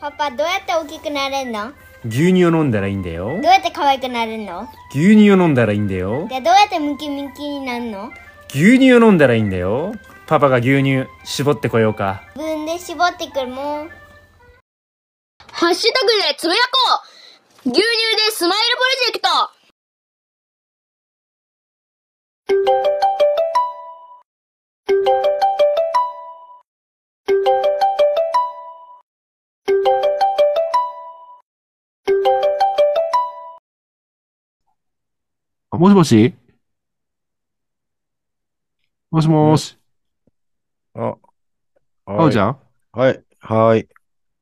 パパどうやって大きくなれるの？牛乳を飲んだらいいんだよどう。やって可愛くなるの？牛乳を飲んだらいいんだよ。でどうやってムキムキになるの？牛乳を飲んだらいいんだよ。パパが牛乳絞ってこようか。自分で絞ってくるもんハッシュタグでつぶやこう牛乳でスマイルプロジェクトあもしもし？もしもーし？あ、あおちゃん？はい、はい。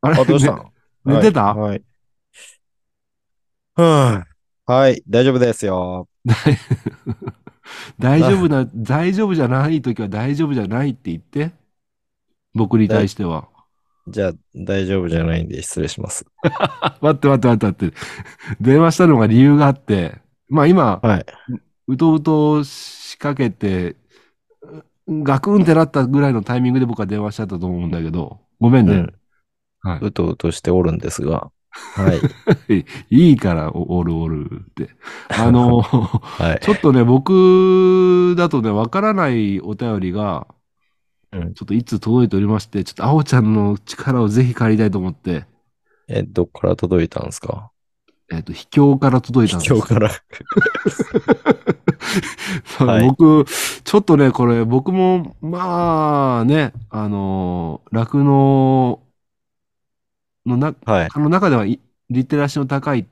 あれ？あ、どうしたねの寝てた？はい。はいはい、大丈夫ですよ。大丈夫な、大丈夫じゃないときは大丈夫じゃないって言って。僕に対しては。じゃあ、大丈夫じゃないんで失礼します。あ 待って待って待って待って。電話したのが理由があって。まあ今、はい。うとうと仕掛けて、ガクンってなったぐらいのタイミングで僕は電話しちゃったと思うんだけど。ごめんね。うん。はうとうとしておるんですが。はい。い。いいから、おおるおるって。あの、はい。ちょっとね、僕だとね、わからないお便りが、うんちょっといつ届いておりまして、ちょっとあおちゃんの力をぜひ借りたいと思って、え、どっから届いたんですか？えっ、と、秘境から届いたんです今日から。はい僕、ちょっとね、これ、僕も、まあね、あの、酪農のな、はい。あの中ではいリテラシーの高い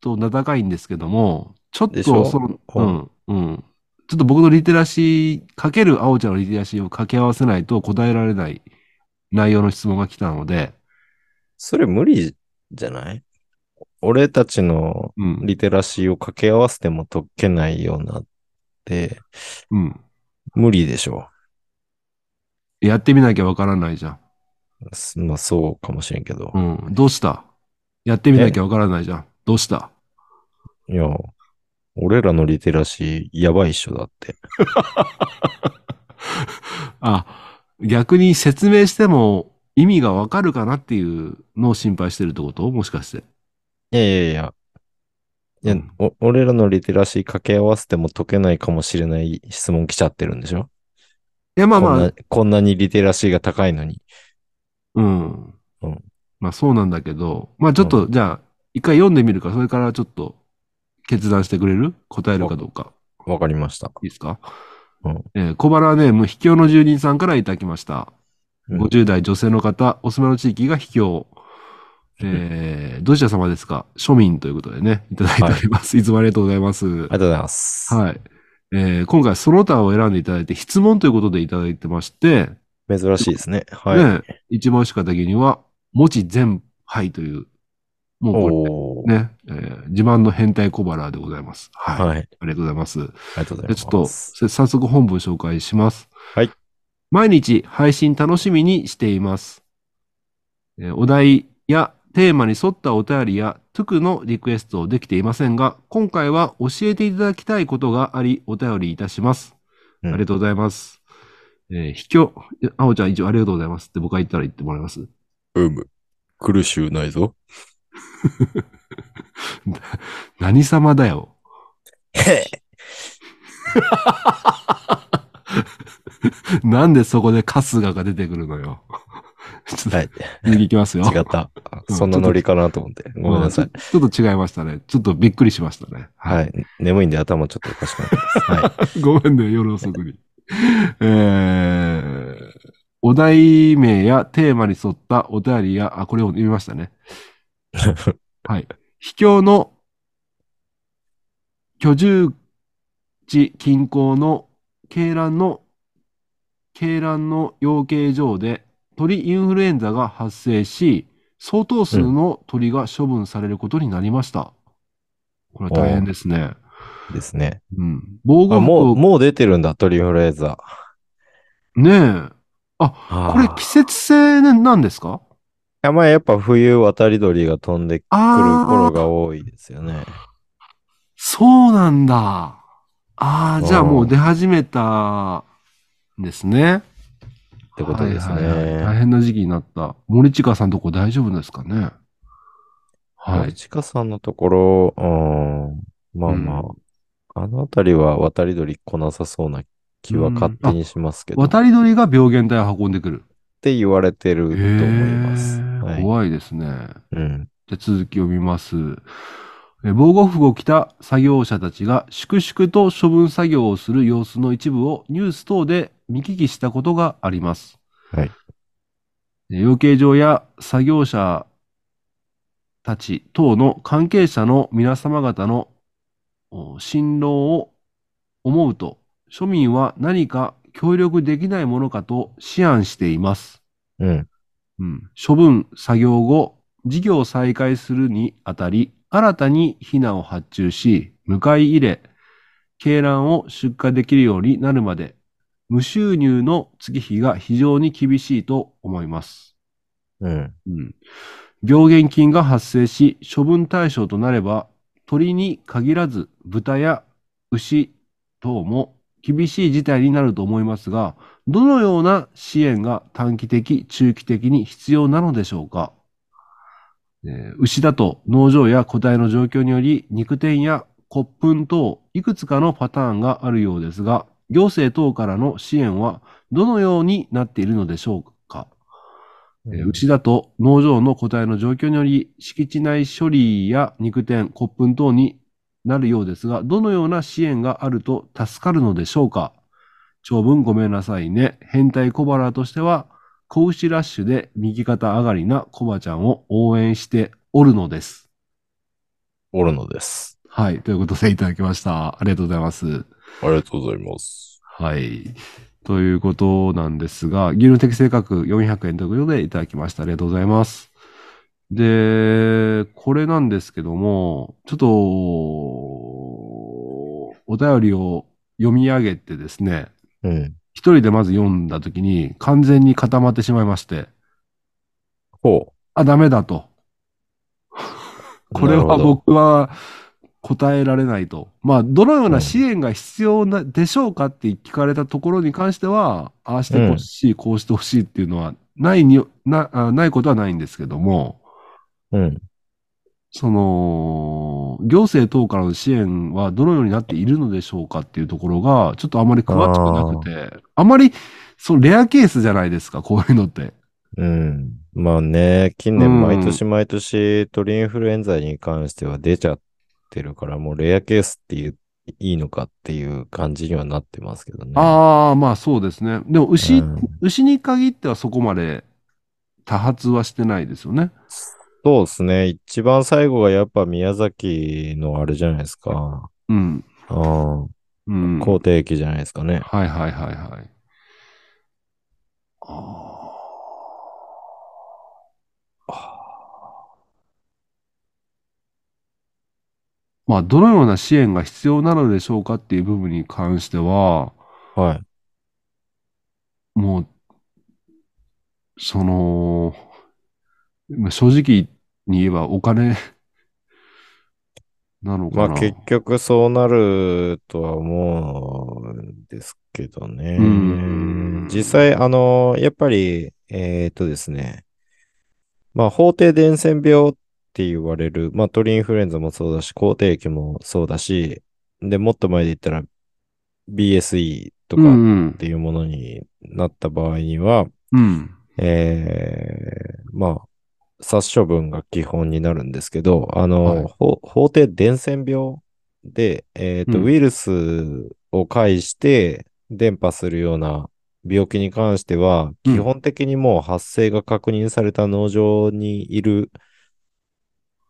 と名高いんですけども、ちょっとその、うほん、うん。ちょっと僕のリテラシー、かける青ちゃんのリテラシーを掛け合わせないと答えられない内容の質問が来たので、それ無理じゃない？俺たちのうん、リテラシーを掛け合わせても解けないようなって、うん。無理でしょやってみなきゃわからないじゃん。まあそうかもしれんけど。うん。どうした？やってみなきゃわからないじゃん。どうした？いや、俺らのリテラシーやばいっしょだって。あ、逆に説明しても意味がわかるかなっていうのを心配してるってこと？もしかして。いやいやいや。いや、うんお俺らのリテラシー掛け合わせても解けないかもしれない質問来ちゃってるんでしょ？いや、まあまあこんな、こんなにリテラシーが高いのに。うん。うんまあそうなんだけど、まあちょっと、じゃあ、一回読んでみるか、それからちょっと決断してくれる？答えるかどうか。わかりました。いいですか、うんえー小腹ネーム、秘境の住人さんからいただきました。うん50代女性の方、お住まいの地域が秘境。えー、どちら様ですか？庶民ということでね、いただいております。い、つもありがとうございます。ありがとうございます。はい。えー今回その他を選んでいただいて質問ということでいただいてまして、珍しいですね。はい。ね、一番しか的には、文字全杯という、もうこれね、えー自慢の変態小腹でございます。はい。はい。ありがとうございます。ありがとうございます。でちょっと、せ早速本文紹介します。はい。毎日配信楽しみにしています。えーお題やテーマに沿ったお便りやトゥクのリクエストできていませんが、今回は教えていただきたいことがあり、お便りいたします。うんありがとうございます。えー、秘境、いやあおちゃん一応ありがとうございますって僕が言ったら言ってもらいます？うむ。苦しゅうないぞ。何様だよ。へ なんでそこで春日が出てくるのよ。ちょっとはい。次行きますよ。違った。うんそんなノリかなと思って。ごめんなさい。ちょちょっと違いましたね。ちょっとびっくりしましたね。は。い。眠いんで頭ちょっとおかしくなってます。はい。ごめんね、夜遅くに。えー、お題名やテーマに沿ったお便りや、あ、これを読みましたね。はい。秘境の居住地近郊の鶏卵の、鶏卵の養鶏場で鳥インフルエンザが発生し、相当数の鳥が処分されることになりました。これは大変ですね。ですね。うん。防護あ、服をもう、もう出てるんだ、鳥インフルエンザ。ねえ。これ季節性なんですか？いや、まあやっぱ冬渡り鳥が飛んでくるあ頃あ、が多いですよね。そうなんだ。ああ、じゃあうんもう出始めたんですね。ってことですね。はいはいはい大変な時期になった。森近さんとこ大丈夫ですかね？はい。森近さんのところ、うん、まあまあ、あのあたりは渡り鳥来なさそうな気は勝手にしますけど、っ渡り鳥が病原体を運んでくる。て言われてると思います。はい。怖いですね。うん。じゃあ続きを見ます。え防護服を着た作業者たちが粛々と処分作業をする様子の一部をニュース等で見聞きしたことがあります。はい。え養鶏場や作業者たち等の関係者の皆様方のお辛労を思うと、庶民は何か協力できないものかと思案しています。うん。うん、処分作業後、事業を再開するにあたり、新たに避難を発注し、迎え入れ、鶏卵を出荷できるようになるまで、無収入の月日が非常に厳しいと思います。うん。うん、病原菌が発生し、処分対象となれば、鳥に限らず豚や牛等も厳しい事態になると思いますが、どのような支援が短期的、中期的に必要なのでしょうか？えー牛だと農場や個体の状況により肉店や骨粉等いくつかのパターンがあるようですが、行政等からの支援はどのようになっているのでしょうか？えー牛だと農場の個体の状況により敷地内処理や肉店、骨粉等になるようですが、どのような支援があると助かるのでしょうか？長文ごめんなさいね。変態小腹としては、子牛ラッシュで右肩上がりなコバちゃんを応援しておるのです。おるのです。はい。ということでいただきました。ありがとうございます。ありがとうございます。はい。ということなんですが、牛乳適正価格400円ということでいただきました。ありがとうございます。で、これなんですけども、ちょっと、お便りを読み上げてですね、うん。一人でまず読んだときに完全に固まってしまいまして、ほあ、ダメだと。う。これは僕は答えられないと。まあ、どのような支援が必要な、でしょうかって聞かれたところに関しては、ああしてほしい、こうしてほしいっていうのは、ないに、な、あないことはないんですけども、うん。その、行政等からの支援はどのようになっているのでしょうかっていうところが、ちょっとあまり詳しくなくて、あまり、そのレアケースじゃないですか、こういうのって。うん。まあね、近うん年毎年毎年鳥インフルエンザに関しては出ちゃってるから、もうレアケースっていう、いいのかっていう感じにはなってますけどね。ああ、まあそうですね。でも牛、うん牛に限ってはそこまで多発はしてないですよね。そうですね。一番最後がやっぱ宮崎のあれじゃないですか。うん。うん。うん。肯定駅じゃないですかね。はいはいはいはい。あまあ、どのような支援が必要なのでしょうかっていう部分に関しては、はい。もう、その、まあ正直に言えばお金 なのかな。まあ結局そうなるとは思うんですけどねうん。実際、あの、やっぱり、えっとですね、まあ法定伝染病って言われる、まあ鳥インフルエンザもそうだし、口蹄疫もそうだし、で、もっと前で言ったら BSE とかっていうものになった場合には、うん。えーまあ、殺処分が基本になるんですけど、あの、はい。ほ法定伝染病で、えっと、うん。ウイルスを介して伝播するような病気に関しては、うん。基本的にもう発生が確認された農場にいる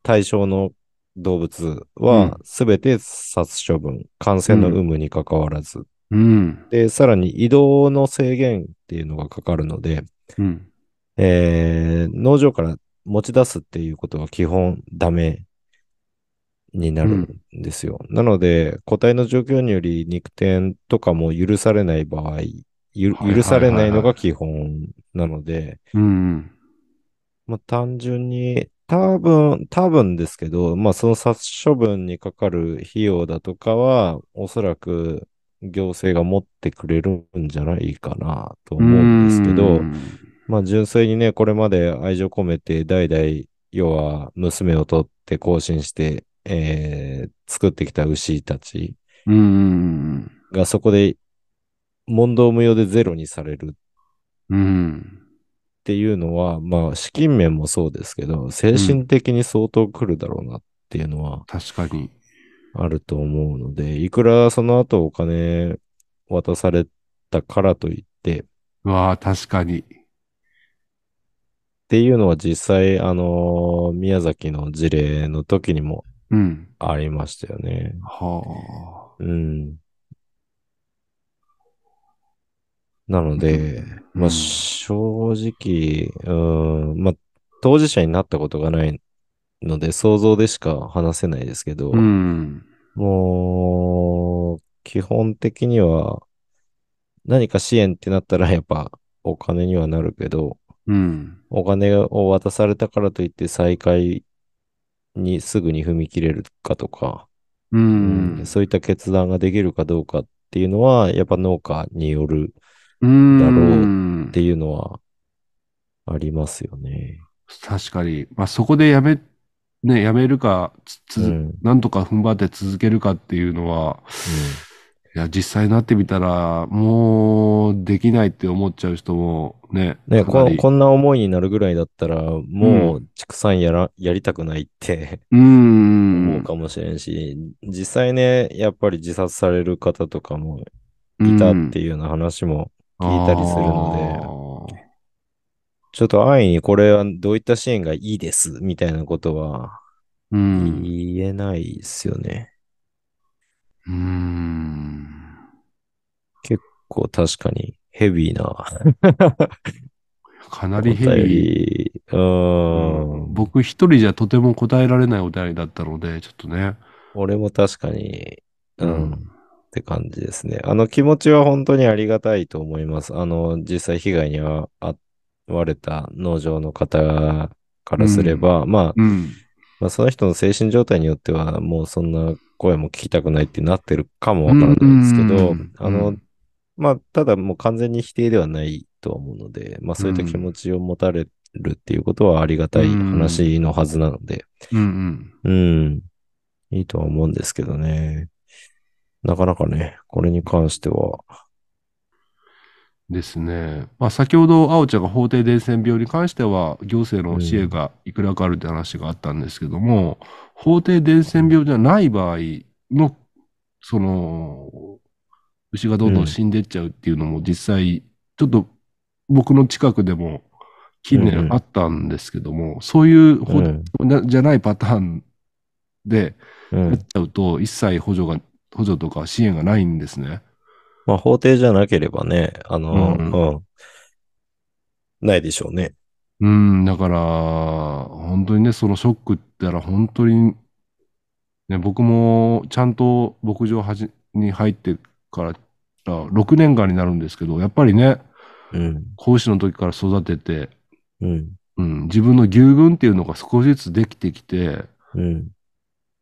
対象の動物うんは、すべて殺処分、感染の有無に関わらず、うん。で、さらに移動の制限っていうのがかかるので、うん。えー農場から持ち出すっていうことは基本ダメになるんですよ。なので、個体の状況により肉店とかも許されない場合、許されないのが基本なので、うん。まあ、単純に、多分、多分ですけど、まあ、その殺処分にかかる費用だとかは、おそらく、行政が持ってくれるんじゃないかなと思うんですけど、まあ純粋にね、これまで愛情込めて代々、要は娘を取って更新して、えー作ってきた牛たち。がそこで問答無用でゼロにされるうん。っていうのは、まあ資金面もそうですけど、精神的に相当来るだろうなっていうのは確かに。あると思うので、いくらその後お金渡されたからといって、うわあ、確かに。っていうのは実際、あのー宮崎の事例の時にもうん。ありましたよね。はうん。なので、うんまあ正直、うん、まあ当事者になったことがないので想像でしか話せないですけど、あ。うん。もう、基本的には何か支援ってなったらやっぱお金にはなるけど、うん。お金を渡されたからといって再開にすぐに踏み切れるかとか、ううんん。そういった決断ができるかどうかっていうのは、やっぱ農家によるうん。だろっていうのはありますよね。確かに。まあ、そこでやめ、ね、やめるか、つ、うんなんとか踏ん張って続けるかっていうのは、いや、実際になってみたら、もう、できないって思っちゃう人もね、ね、ここんな思いになるぐらいだったら、もう畜産やら、やりたくないってう思ん。うかもしれんし、実際ね、やっぱり自殺される方とかもいたっていうような話も聞いたりするので、ちょっと安易にこれはどういった支援がいいですみたいなことは。言えないですよね。うん。こう確かにヘビーな かなりヘビー。り。うーん。僕一人じゃとても答えられないお便りだったので、ちょっとね。俺も確かに、う、うんんって感じですね。あの気持ちは本当にありがたいと思います。あの、実際被害には遭われた農場の方からすれば、まあ、うん。まあ、その人の精神状態によっては、もうそんな声も聞きたくないってなってるかもわからないですけど、うんあの、うんまあ、ただもう完全に否定ではないとは思うので、まあ、そういった気持ちを持たれるっていうことはありがたい話のはずなので、うんうん。うん、いいとは思うんですけどね。なかなかね、これに関しては、ですね。まあ、先ほど、あおちゃんが法定伝染病に関しては、行政の支援がいくらかあるって話があったんですけども、法定伝染病じゃない場合の、その、牛がどんどん死んでっちゃうっていうのも実際、ちょっと僕の近くでも近うんうん年あったんですけども、そういう法うん。なじゃないパターンでうん。やっちゃうと、一切補助が、補助とか支援がないんですね。まあ、法廷じゃなければね、あの、うんうん、ないでしょうね。うん、だから、本当にね、そのショックってら本当に、ね、僕もちゃんと牧場はじに入ってから6年間になるんですけど、やっぱりね、うん、講師の時から育てて、うん、うん、自分の牛群っていうのが少しずつできてきて、うん、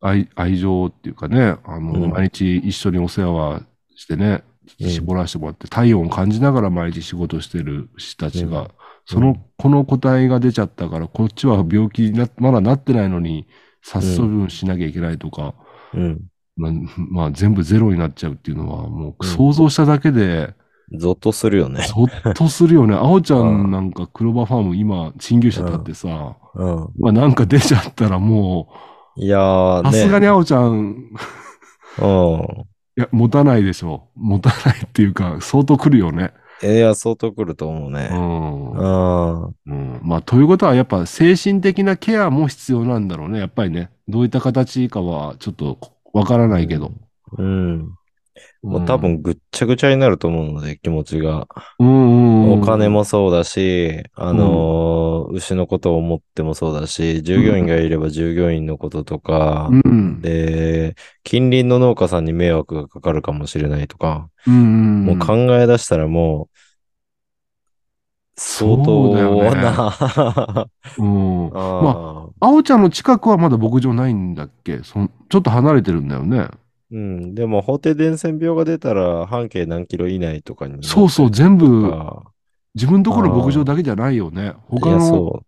愛、愛情っていうかね、あの、うん毎日一緒にお世話はしてね、うん絞らせてもらって、体温を感じながら毎日仕事してる牛たちが、うんその、この個体が出ちゃったから、こっちは病気にな、まだなってないのに、殺処分しなきゃいけないとか、うん。まあ、まあ、全部ゼロになっちゃうっていうのは、もううん想像しただけで、ゾッとするよね。そっとするよね。あおちゃうんんなんか、クローバーファーム今、新牛舎だってさ、うん。まあなんか出ちゃったらもいやう、ーね。さすがにあおちゃん、うん。いや、持たないでしょ。持たないっていうか、相当来るよね。いや、相当来ると思ううね。ん。うん。うん。まあ、ということは、やっぱ精神的なケアも必要なんだろうね。やっぱりね。どういった形かは、ちょっとわからないけど。うん。もう多分ぐっちゃぐちゃになると思うので、気持ちが。お金もそうだし、あのー牛のことを思ってもそうだし、従業員がいれば従業員のこととか、うん。で、近隣の農家さんに迷惑がかかるかもしれないとか。もう考え出したらもう、相そうだよね当な、うん。あまあ、あおちゃんの近くはまだ牧場ないんだっけ？そんちょっと離れてるんだよね。うん。でも、法定伝染病が出たら、半径何キロ以内とかに。そうそう、全部、あ自分ところの牧場だけじゃないよね。他の。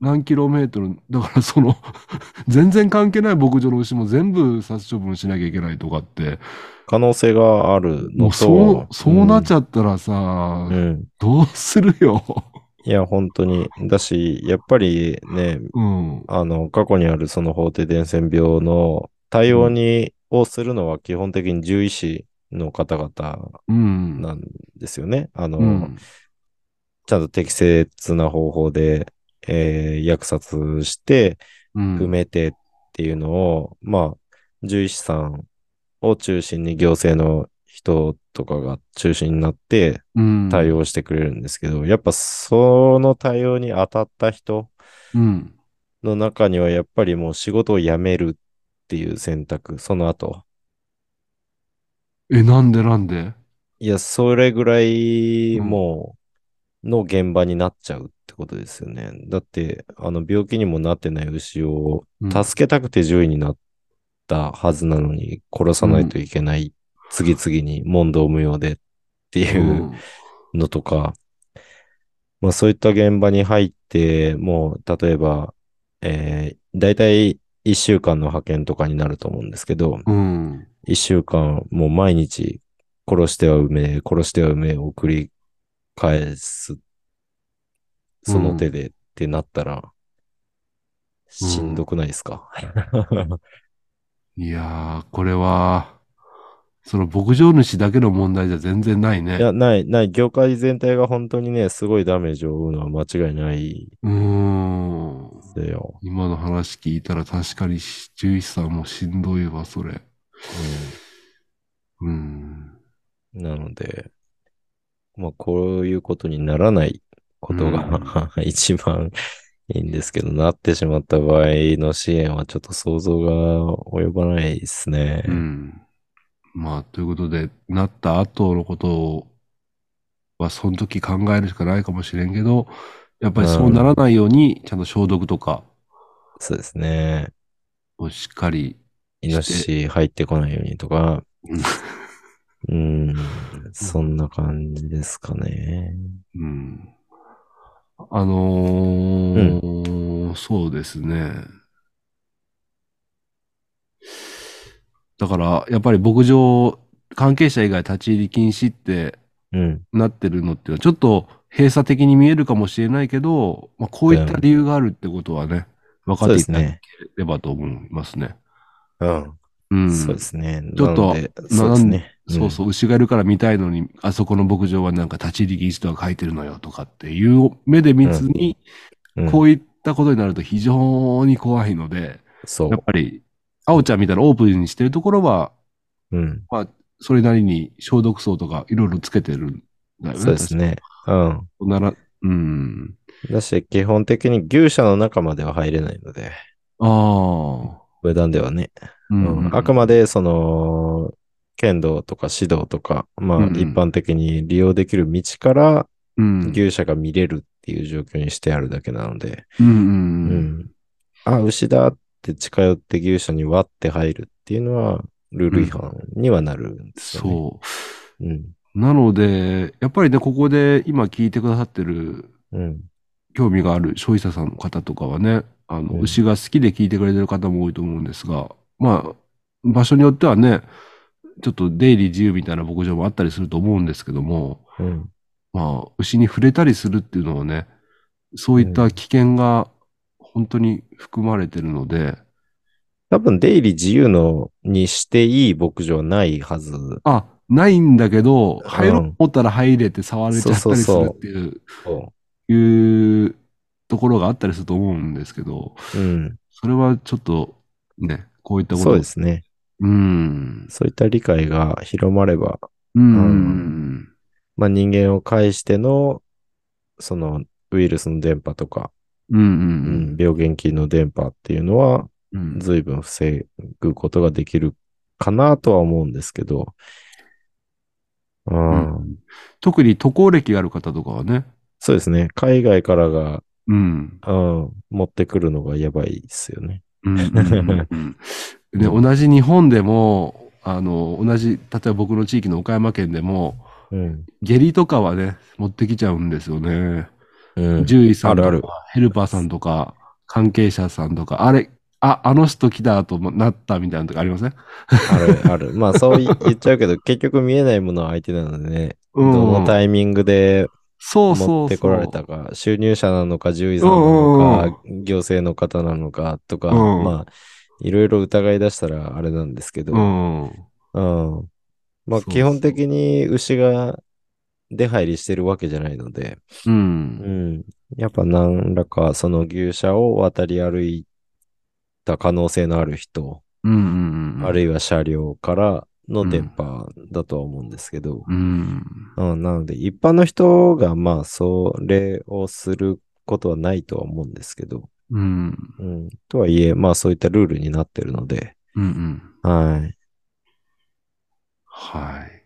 何キロメートル、だからその、全然関係ない牧場の牛も全部殺処分しなきゃいけないとかって、可能性があるのと。そう、そうなっちゃゃったらさ、うん。どうするよ。いや、本当に。だし、やっぱりね、うん。あの、過去にあるその法定伝染病の対応に、をするのは基本的に獣医師の方々うん。なんですよね。あの、うん。ちゃんと適切な方法で、えー薬殺して、うん。埋めてっていうのを、まあ、獣医師さんを中心に行政の人とかが中心になってうん対応してくれるんですけど、やっぱその対応に当たった人うん。の中にはやっぱりもう仕事を辞めるっていう選択、その後。え、なんでなんで？いや、それぐらいうんもうの現場になっちゃうってことですよね。だって、あの病気にもなってない牛をうん助けたくて獣医になったはずなのに殺さないといけない。次々に問答無用でっていうのとか、まあそういった現場に入って、もう例えば、えー、だいたい1週間の派遣とかになると思うんですけど、うん。一週間、もう毎日、殺しては埋め、殺しては埋めを繰り返す、その手でってなったら、しんどくないですか、いやー、これは、その牧場主だけの問題じゃ全然ないね。いや、ない、ない、業界全体が本当にね、すごいダメージを負うのは間違いないうーん。ですよ。今の話聞いたら確かに獣医師さんもしんどいわ、それ。うん。うん、なので、まあ、こういうことにならないことが、一番いいんですけど、なってしまった場合の支援はちょっと想像が及ばないですね。うん。まあ、ということで、なった後のことは、その時考えるしかないかもしれんけど、やっぱりそうならないように、ちゃんと消毒とかそうですね。をしっかり、イノシシ入ってこないようにとか、うん、そんな感じですかね。うん。あのーそうですね。だから、やっぱり牧場関係者以外立ち入り禁止ってうん、なってるのっていうのは、ちょっと閉鎖的に見えるかもしれないけど、まあ、こういった理由があるってことはね、分かっていただければと思いますね。うん、うん。そうですね。ちょっとそうですね。そうそう、牛がいるから見たいのに、あそこの牧場はなんか立ち入り禁止とか書いてるのよとかっていう目で見ずに、うん。こういったことになると非常に怖いので、そうやっ。ぱり、あおちゃんみたいなオープンにしてるところは、うん。それなりに消毒層とかいろいろつけてるんだよね。そうですね。うん。なら、うん。だし、基本的に牛舎の中までは入れないので、ああ。上段ではね。ううんあくまで、その、剣道とか指導とか、まあ、一般的に利用できる道からうん。牛舎が見れるっていう状況にしてあるだけなので、うんううんうん。あ、牛だって近寄って牛舎に割って入るっていうのは、ルール違反にはなるんですよね。そう。うん。なので、やっぱりね、ここで今聞いてくださってるうん。興味がある消費者さんの方とかはね、あの、うん牛が好きで聞いてくれてる方も多いと思うんですが、まあ、場所によってはね、ちょっと出入り自由みたいな牧場もあったりすると思うんですけども、うん。まあ、牛に触れたりするっていうのはね、そういった危険が本当に含まれてるので、多分出入り自由のにしていい牧場はないはず。あ、ないんだけど、ん入ろうと思ったら入れて触れちゃったりするっていう、そいうところがあったりすると思うんですけど、う。うん。それはちょっとね、こういったこと。そうですね。うん。そういった理解が広まれば、うん。まあ人間を介しての、そのウイルスの電波とか、うん。ううんん。病原菌の電波っていうのは、うん。随分防ぐことができるかなとは思うんですけど、ううんん特に渡航歴がある方とかはね、そうですね。海外からが、うん。うん、持ってくるのがやばいですよね。うんうんうんうんね、同じ日本でも、あの、同じ、例えば僕の地域の岡山県でも、うん。下痢とかはね、持ってきちゃうんですよね。うん。獣医さんとか、ヘルパーさんとか、関係者さんとか、あれ、あ、あの人来たとなったみたいなのとかありません？ある、ある。まあ、そう言っちゃうけど、結局見えないものは相手なのでね、うんどのタイミングでそうそうそう。持ってこられたか、収入者なのか、獣医さんなのか、行政の方なのかとか、うんまあ、いろいろ疑い出したらあれなんですけど、うん。うん。まあ、そう基本的に牛が出入りしてるわけじゃないので、う。うんん。やっぱ何らかその牛舎を渡り歩いた可能性のある人、うんうんうん。あるいは車両からの電波だとは思うんですけど、うん。うん、なので一般の人がまあそれをすることはないとは思うんですけど、うん。うん。とはいえ、まあそういったルールになってるので、うんうん。はい。はい。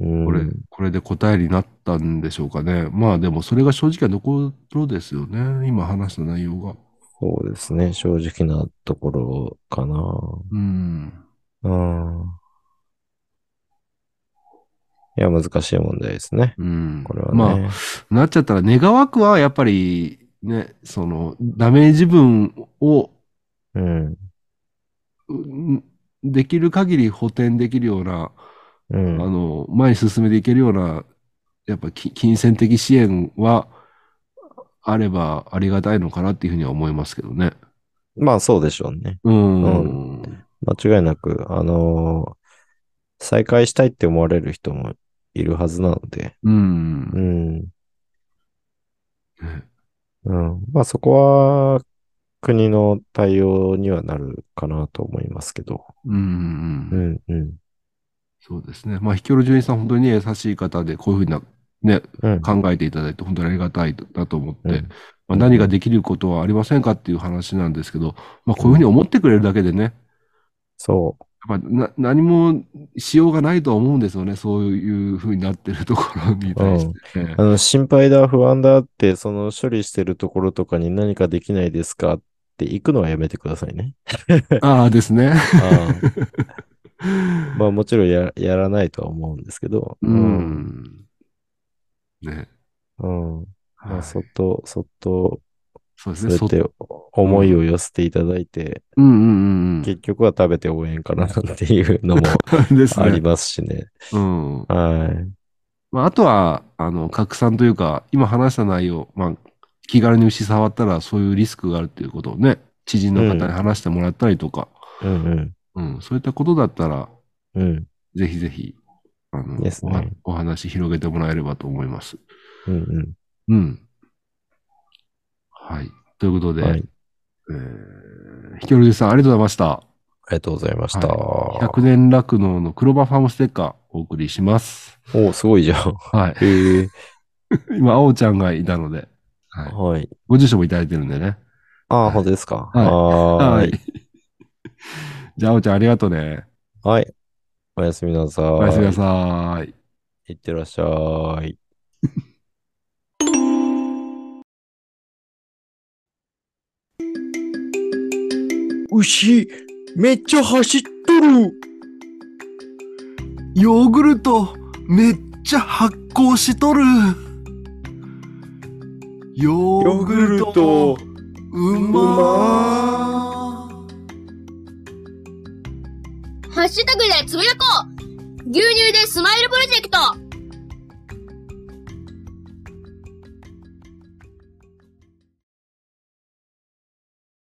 うん、これ、これで答えになったんでしょうかね。まあでもそれが正直なところですよね。今話した内容が。そうですね。正直なところかな。うん。うん。いや、難しい問題ですね。うん。これはね。まあ、なっちゃったら願わくはやっぱりね、そのダメージ分をうん。うんできる限り補填できるような、あうん。の、前に進めていけるような、やっぱき金銭的支援はあればありがたいのかなっていうふうには思いますけどね。まあそうでしょうね。うん。間違いなく、あのー再開したいって思われる人もいるはずなので、うんう。ん。ねうん。まあそこは国の対応にはなるかなと思いますけど。うんうんううん。ん、うん。そうですね。まあ、ひきょろじゅんいさん、本当にね、優しい方で、こういうふうな、ね、うん。考えていただいて、本当にありがたいなと思って、うんまあ、何ができることはありませんかっていう話なんですけど、まあ、こういうふうに思ってくれるだけでね、そやっぱな何もしようがないとは思うんですよね。そういうふうになってるところに対して、ねう。あの、心配だ、不安だって、その処理してるところとかに何かできないですかって行くのはやめてくださいね。ああですね。ああまあもちろんややらないとは思うんですけど。う。ん。ね。うん。まあ、はいそっと、そっと、そうですね。そやって思いを寄せていただいて、うんうんうんうん。結局は食べて応援かなっていうのも ね。ありますしね。うん。はい。まあ、あとは、あの、拡散というか、今話した内容、まあ、気軽に牛触ったらそういうリスクがあるっていうことをね、知人の方に話してもらったりとか、うんうん、そういったことだったら、うん。うん。ぜひぜひ、あの、ですねおはお話広げてもらえればと思います。うんうん。うん。はい。ということで、はい。えー、ひきょろじさん、ありがとうございました。ありがとうございました。100年酪農の黒羽ファームステッカーお送りします。おすごいじゃん。はい。へえ。今、あおちゃんがいたので、はい。はい。ご住所もいただいてるんでね。ああ、本当ですか。はいはーい。。じゃあ、あおちゃんありがとうね。はい。おやすみなさい。おやすみなさい。いってらっしゃい。牛、めっちゃ走っとる。ヨーグルト、めっちゃ発酵しとる。ヨーグルト、うまハシュタグでつぶやこう。牛乳でスマイルプロジェクト。